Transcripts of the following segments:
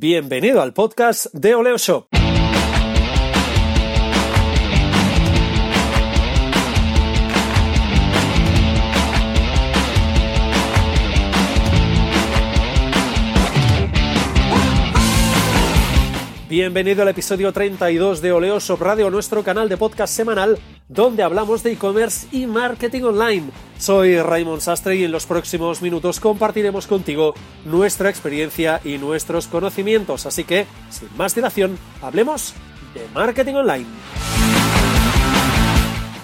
Bienvenido al podcast de Oleo Shop. Bienvenido al episodio 32 de Oleo Shop Radio, nuestro canal de podcast semanal donde hablamos de e-commerce y marketing online. Soy Raymond Sastre y en los próximos minutos compartiremos contigo nuestra experiencia y nuestros conocimientos. Así que, sin más dilación, hablemos de marketing online.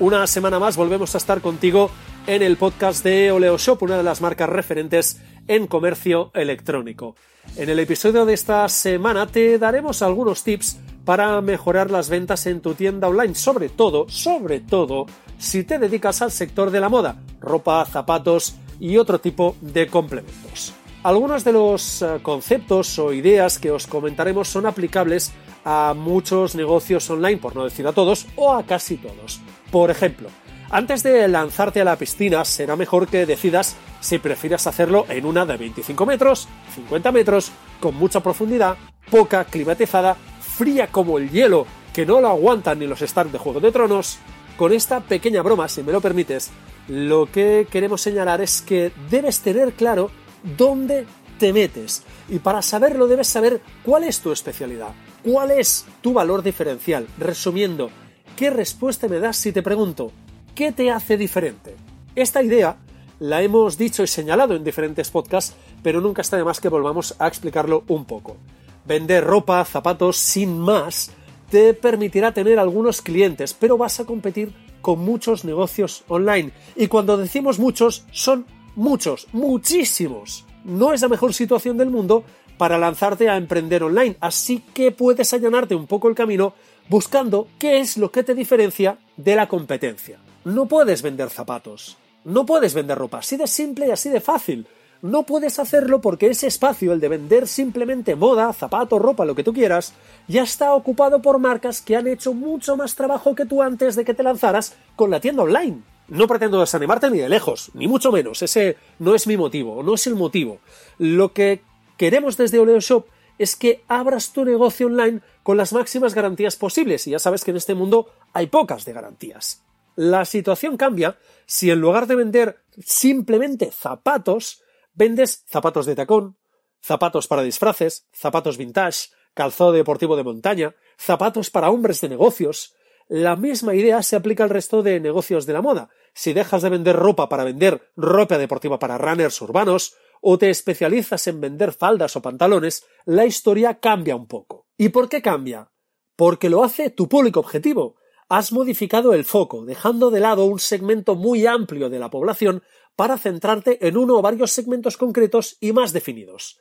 Una semana más volvemos a estar contigo en el podcast de Oleo Shop, una de las marcas referentes en comercio electrónico. En el episodio de esta semana te daremos algunos tips para mejorar las ventas en tu tienda online, sobre todo, sobre todo, si te dedicas al sector de la moda, ropa, zapatos y otro tipo de complementos. Algunos de los eh, conceptos o ideas que os comentaremos son aplicables a muchos negocios online, por no decir a todos, o a casi todos. Por ejemplo, antes de lanzarte a la piscina, será mejor que decidas si prefieres hacerlo en una de 25 metros, 50 metros, con mucha profundidad, poca, climatizada, fría como el hielo, que no lo aguantan ni los stands de Juego de Tronos. Con esta pequeña broma, si me lo permites, lo que queremos señalar es que debes tener claro dónde te metes. Y para saberlo debes saber cuál es tu especialidad, cuál es tu valor diferencial. Resumiendo, ¿qué respuesta me das si te pregunto, ¿Qué te hace diferente? Esta idea la hemos dicho y señalado en diferentes podcasts, pero nunca está de más que volvamos a explicarlo un poco. Vender ropa, zapatos, sin más, te permitirá tener algunos clientes, pero vas a competir con muchos negocios online. Y cuando decimos muchos, son muchos, muchísimos. No es la mejor situación del mundo para lanzarte a emprender online, así que puedes allanarte un poco el camino buscando qué es lo que te diferencia de la competencia. No puedes vender zapatos, no puedes vender ropa, así de simple y así de fácil. No puedes hacerlo porque ese espacio, el de vender simplemente moda, zapatos, ropa, lo que tú quieras, ya está ocupado por marcas que han hecho mucho más trabajo que tú antes de que te lanzaras con la tienda online. No pretendo desanimarte ni de lejos, ni mucho menos, ese no es mi motivo, no es el motivo. Lo que queremos desde Oleo Shop es que abras tu negocio online con las máximas garantías posibles, y ya sabes que en este mundo hay pocas de garantías. La situación cambia si en lugar de vender simplemente zapatos, vendes zapatos de tacón, zapatos para disfraces, zapatos vintage, calzado deportivo de montaña, zapatos para hombres de negocios. La misma idea se aplica al resto de negocios de la moda. Si dejas de vender ropa para vender ropa deportiva para runners urbanos, o te especializas en vender faldas o pantalones, la historia cambia un poco. ¿Y por qué cambia? Porque lo hace tu público objetivo, has modificado el foco, dejando de lado un segmento muy amplio de la población para centrarte en uno o varios segmentos concretos y más definidos.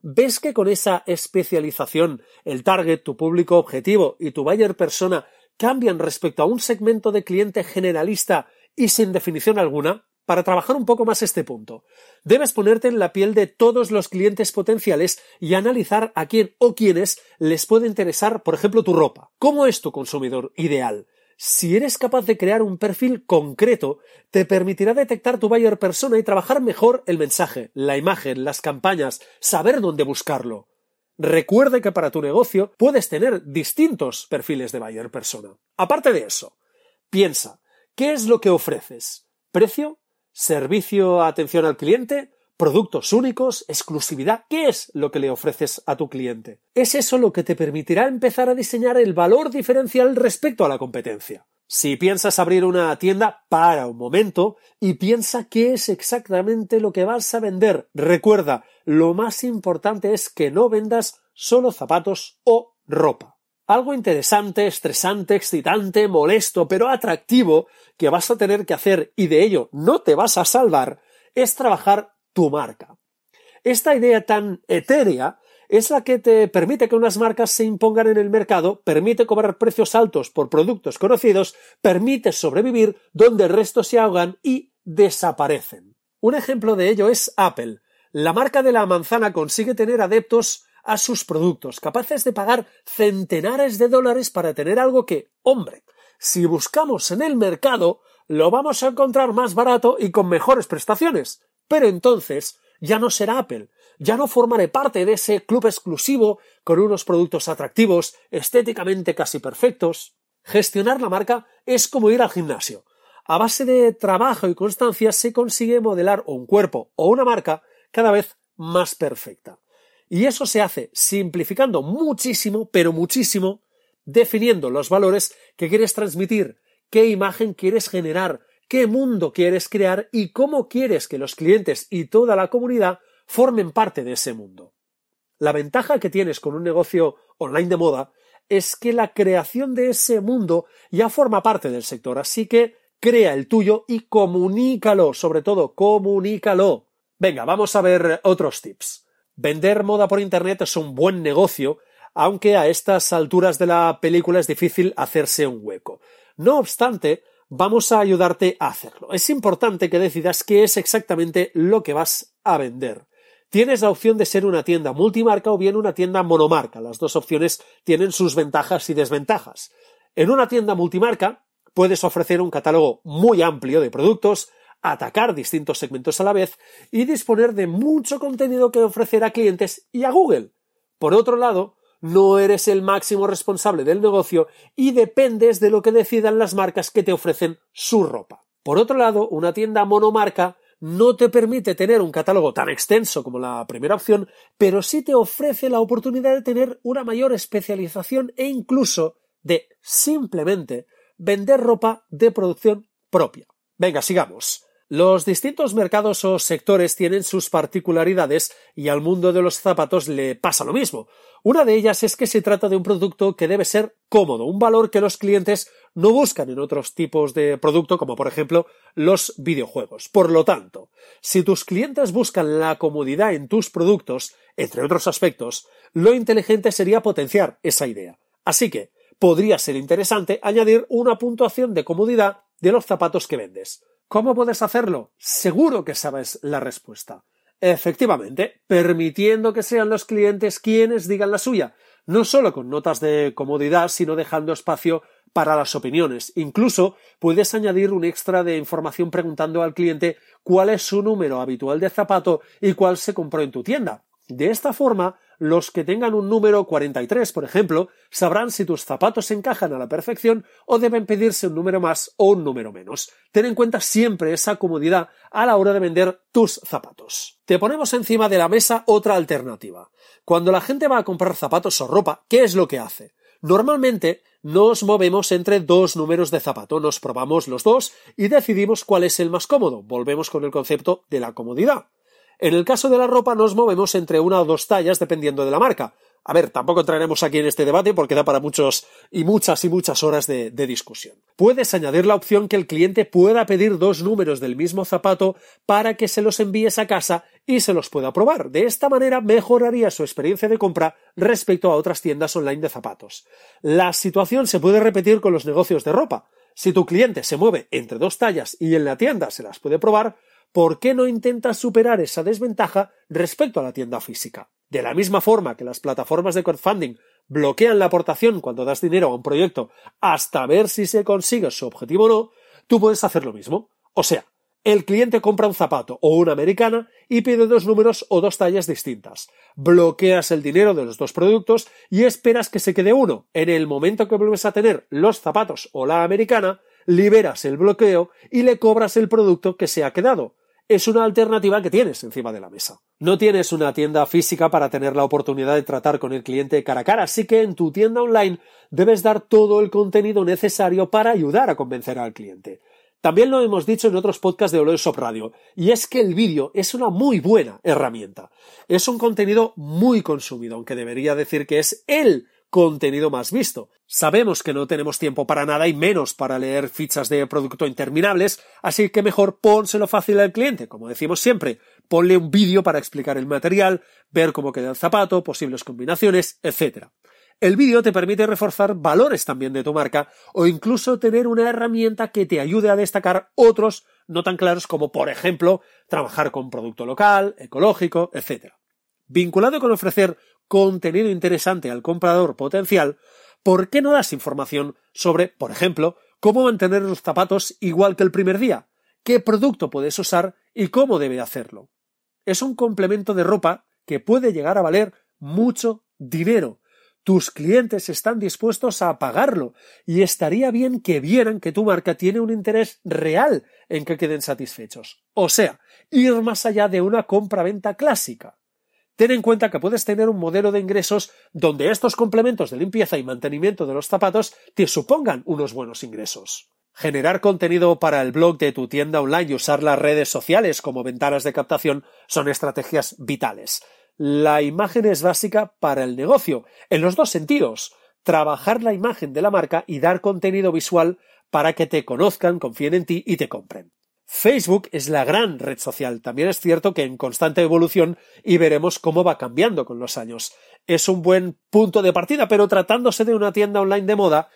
¿Ves que con esa especialización el target, tu público objetivo y tu buyer persona cambian respecto a un segmento de cliente generalista y sin definición alguna? Para trabajar un poco más este punto, debes ponerte en la piel de todos los clientes potenciales y analizar a quién o quiénes les puede interesar, por ejemplo, tu ropa. ¿Cómo es tu consumidor ideal? Si eres capaz de crear un perfil concreto, te permitirá detectar tu buyer persona y trabajar mejor el mensaje, la imagen, las campañas, saber dónde buscarlo. Recuerde que para tu negocio puedes tener distintos perfiles de buyer persona. Aparte de eso, piensa, ¿qué es lo que ofreces? ¿Precio? Servicio, atención al cliente, productos únicos, exclusividad. ¿Qué es lo que le ofreces a tu cliente? Es eso lo que te permitirá empezar a diseñar el valor diferencial respecto a la competencia. Si piensas abrir una tienda, para un momento y piensa qué es exactamente lo que vas a vender. Recuerda, lo más importante es que no vendas solo zapatos o ropa algo interesante, estresante, excitante, molesto, pero atractivo que vas a tener que hacer y de ello no te vas a salvar, es trabajar tu marca. Esta idea tan etérea es la que te permite que unas marcas se impongan en el mercado, permite cobrar precios altos por productos conocidos, permite sobrevivir donde el resto se ahogan y desaparecen. Un ejemplo de ello es Apple. La marca de la manzana consigue tener adeptos a sus productos, capaces de pagar centenares de dólares para tener algo que, hombre, si buscamos en el mercado, lo vamos a encontrar más barato y con mejores prestaciones. Pero entonces ya no será Apple, ya no formaré parte de ese club exclusivo con unos productos atractivos, estéticamente casi perfectos. Gestionar la marca es como ir al gimnasio. A base de trabajo y constancia se consigue modelar un cuerpo o una marca cada vez más perfecta. Y eso se hace simplificando muchísimo, pero muchísimo, definiendo los valores que quieres transmitir, qué imagen quieres generar, qué mundo quieres crear y cómo quieres que los clientes y toda la comunidad formen parte de ese mundo. La ventaja que tienes con un negocio online de moda es que la creación de ese mundo ya forma parte del sector, así que crea el tuyo y comunícalo, sobre todo comunícalo. Venga, vamos a ver otros tips. Vender moda por Internet es un buen negocio, aunque a estas alturas de la película es difícil hacerse un hueco. No obstante, vamos a ayudarte a hacerlo. Es importante que decidas qué es exactamente lo que vas a vender. Tienes la opción de ser una tienda multimarca o bien una tienda monomarca. Las dos opciones tienen sus ventajas y desventajas. En una tienda multimarca puedes ofrecer un catálogo muy amplio de productos, atacar distintos segmentos a la vez y disponer de mucho contenido que ofrecer a clientes y a Google. Por otro lado, no eres el máximo responsable del negocio y dependes de lo que decidan las marcas que te ofrecen su ropa. Por otro lado, una tienda monomarca no te permite tener un catálogo tan extenso como la primera opción, pero sí te ofrece la oportunidad de tener una mayor especialización e incluso de simplemente vender ropa de producción propia. Venga, sigamos. Los distintos mercados o sectores tienen sus particularidades y al mundo de los zapatos le pasa lo mismo. Una de ellas es que se trata de un producto que debe ser cómodo, un valor que los clientes no buscan en otros tipos de producto, como por ejemplo los videojuegos. Por lo tanto, si tus clientes buscan la comodidad en tus productos, entre otros aspectos, lo inteligente sería potenciar esa idea. Así que, podría ser interesante añadir una puntuación de comodidad de los zapatos que vendes. ¿Cómo puedes hacerlo? Seguro que sabes la respuesta. Efectivamente, permitiendo que sean los clientes quienes digan la suya, no solo con notas de comodidad, sino dejando espacio para las opiniones. Incluso puedes añadir un extra de información preguntando al cliente cuál es su número habitual de zapato y cuál se compró en tu tienda. De esta forma, los que tengan un número 43, por ejemplo, sabrán si tus zapatos encajan a la perfección o deben pedirse un número más o un número menos. Ten en cuenta siempre esa comodidad a la hora de vender tus zapatos. Te ponemos encima de la mesa otra alternativa. Cuando la gente va a comprar zapatos o ropa, ¿qué es lo que hace? Normalmente nos movemos entre dos números de zapato, nos probamos los dos y decidimos cuál es el más cómodo. Volvemos con el concepto de la comodidad. En el caso de la ropa nos movemos entre una o dos tallas dependiendo de la marca. A ver, tampoco entraremos aquí en este debate porque da para muchos y muchas y muchas horas de, de, discusión. Puedes añadir la opción que el cliente pueda pedir dos números del mismo zapato para que se los envíes a casa y se los pueda probar. De esta manera mejoraría su experiencia de compra respecto a otras tiendas online de zapatos. La situación se puede repetir con los negocios de ropa. Si tu cliente se mueve entre dos tallas y en la tienda se las puede probar, ¿por qué no intentas superar esa desventaja respecto a la tienda física? De la misma forma que las plataformas de crowdfunding bloquean la aportación cuando das dinero a un proyecto hasta ver si se consigue su objetivo o no, tú puedes hacer lo mismo. O sea, el cliente compra un zapato o una americana y pide dos números o dos tallas distintas. Bloqueas el dinero de los dos productos y esperas que se quede uno. En el momento que vuelves a tener los zapatos o la americana, liberas el bloqueo y le cobras el producto que se ha quedado es una alternativa que tienes encima de la mesa. No tienes una tienda física para tener la oportunidad de tratar con el cliente cara a cara, así que en tu tienda online debes dar todo el contenido necesario para ayudar a convencer al cliente. También lo hemos dicho en otros podcasts de Shop Radio, y es que el vídeo es una muy buena herramienta. Es un contenido muy consumido, aunque debería decir que es el contenido más visto. Sabemos que no tenemos tiempo para nada y menos para leer fichas de producto interminables, así que mejor pónselo fácil al cliente, como decimos siempre, ponle un vídeo para explicar el material, ver cómo queda el zapato, posibles combinaciones, etc. El vídeo te permite reforzar valores también de tu marca o incluso tener una herramienta que te ayude a destacar otros no tan claros como, por ejemplo, trabajar con producto local, ecológico, etc. Vinculado con ofrecer contenido interesante al comprador potencial, ¿por qué no das información sobre, por ejemplo, cómo mantener los zapatos igual que el primer día? ¿Qué producto puedes usar y cómo debe hacerlo? Es un complemento de ropa que puede llegar a valer mucho dinero. Tus clientes están dispuestos a pagarlo y estaría bien que vieran que tu marca tiene un interés real en que queden satisfechos. O sea, ir más allá de una compra-venta clásica. Ten en cuenta que puedes tener un modelo de ingresos donde estos complementos de limpieza y mantenimiento de los zapatos te supongan unos buenos ingresos. Generar contenido para el blog de tu tienda online y usar las redes sociales como ventanas de captación son estrategias vitales. La imagen es básica para el negocio, en los dos sentidos. Trabajar la imagen de la marca y dar contenido visual para que te conozcan, confíen en ti y te compren. Facebook es la gran red social. También es cierto que en constante evolución y veremos cómo va cambiando con los años. Es un buen punto de partida, pero tratándose de una tienda online de moda,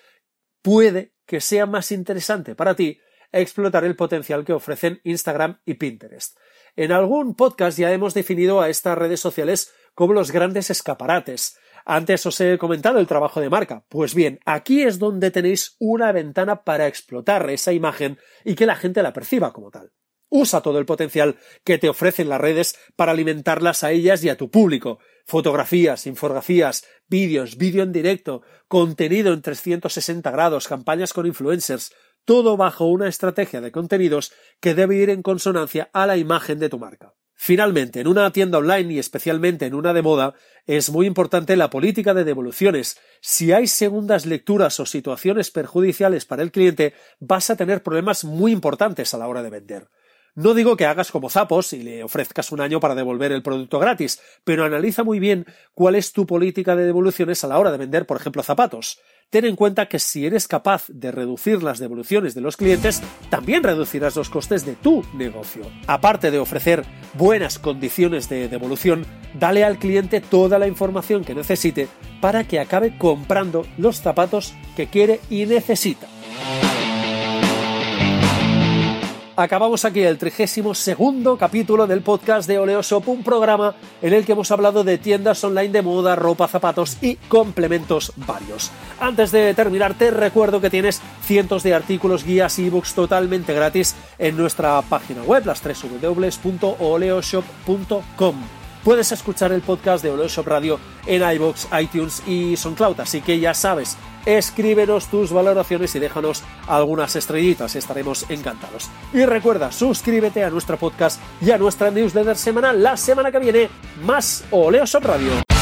puede que sea más interesante para ti explotar el potencial que ofrecen Instagram y Pinterest. En algún podcast ya hemos definido a estas redes sociales como los grandes escaparates. Antes os he comentado el trabajo de marca. Pues bien, aquí es donde tenéis una ventana para explotar esa imagen y que la gente la perciba como tal. Usa todo el potencial que te ofrecen las redes para alimentarlas a ellas y a tu público. Fotografías, infografías, vídeos, vídeo en directo, contenido en 360 grados, campañas con influencers, todo bajo una estrategia de contenidos que debe ir en consonancia a la imagen de tu marca. Finalmente, en una tienda online y especialmente en una de moda, es muy importante la política de devoluciones. Si hay segundas lecturas o situaciones perjudiciales para el cliente, vas a tener problemas muy importantes a la hora de vender. No digo que hagas como zapos y le ofrezcas un año para devolver el producto gratis, pero analiza muy bien cuál es tu política de devoluciones a la hora de vender, por ejemplo, zapatos ten en cuenta que si eres capaz de reducir las devoluciones de los clientes, también reducirás los costes de tu negocio. Aparte de ofrecer buenas condiciones de devolución, dale al cliente toda la información que necesite para que acabe comprando los zapatos que quiere y necesita. Acabamos aquí el 32 segundo capítulo del podcast de Oleoshop, un programa en el que hemos hablado de tiendas online de moda, ropa, zapatos y complementos varios. Antes de terminar, te recuerdo que tienes cientos de artículos, guías y ebooks totalmente gratis en nuestra página web, las www.oleoshop.com. Puedes escuchar el podcast de Oleoshop Radio en iBox, iTunes y SoundCloud, así que ya sabes, escríbenos tus valoraciones y déjanos algunas estrellitas, estaremos encantados. Y recuerda, suscríbete a nuestro podcast y a nuestra newsletter semanal. La semana que viene, más Oleoshop Radio.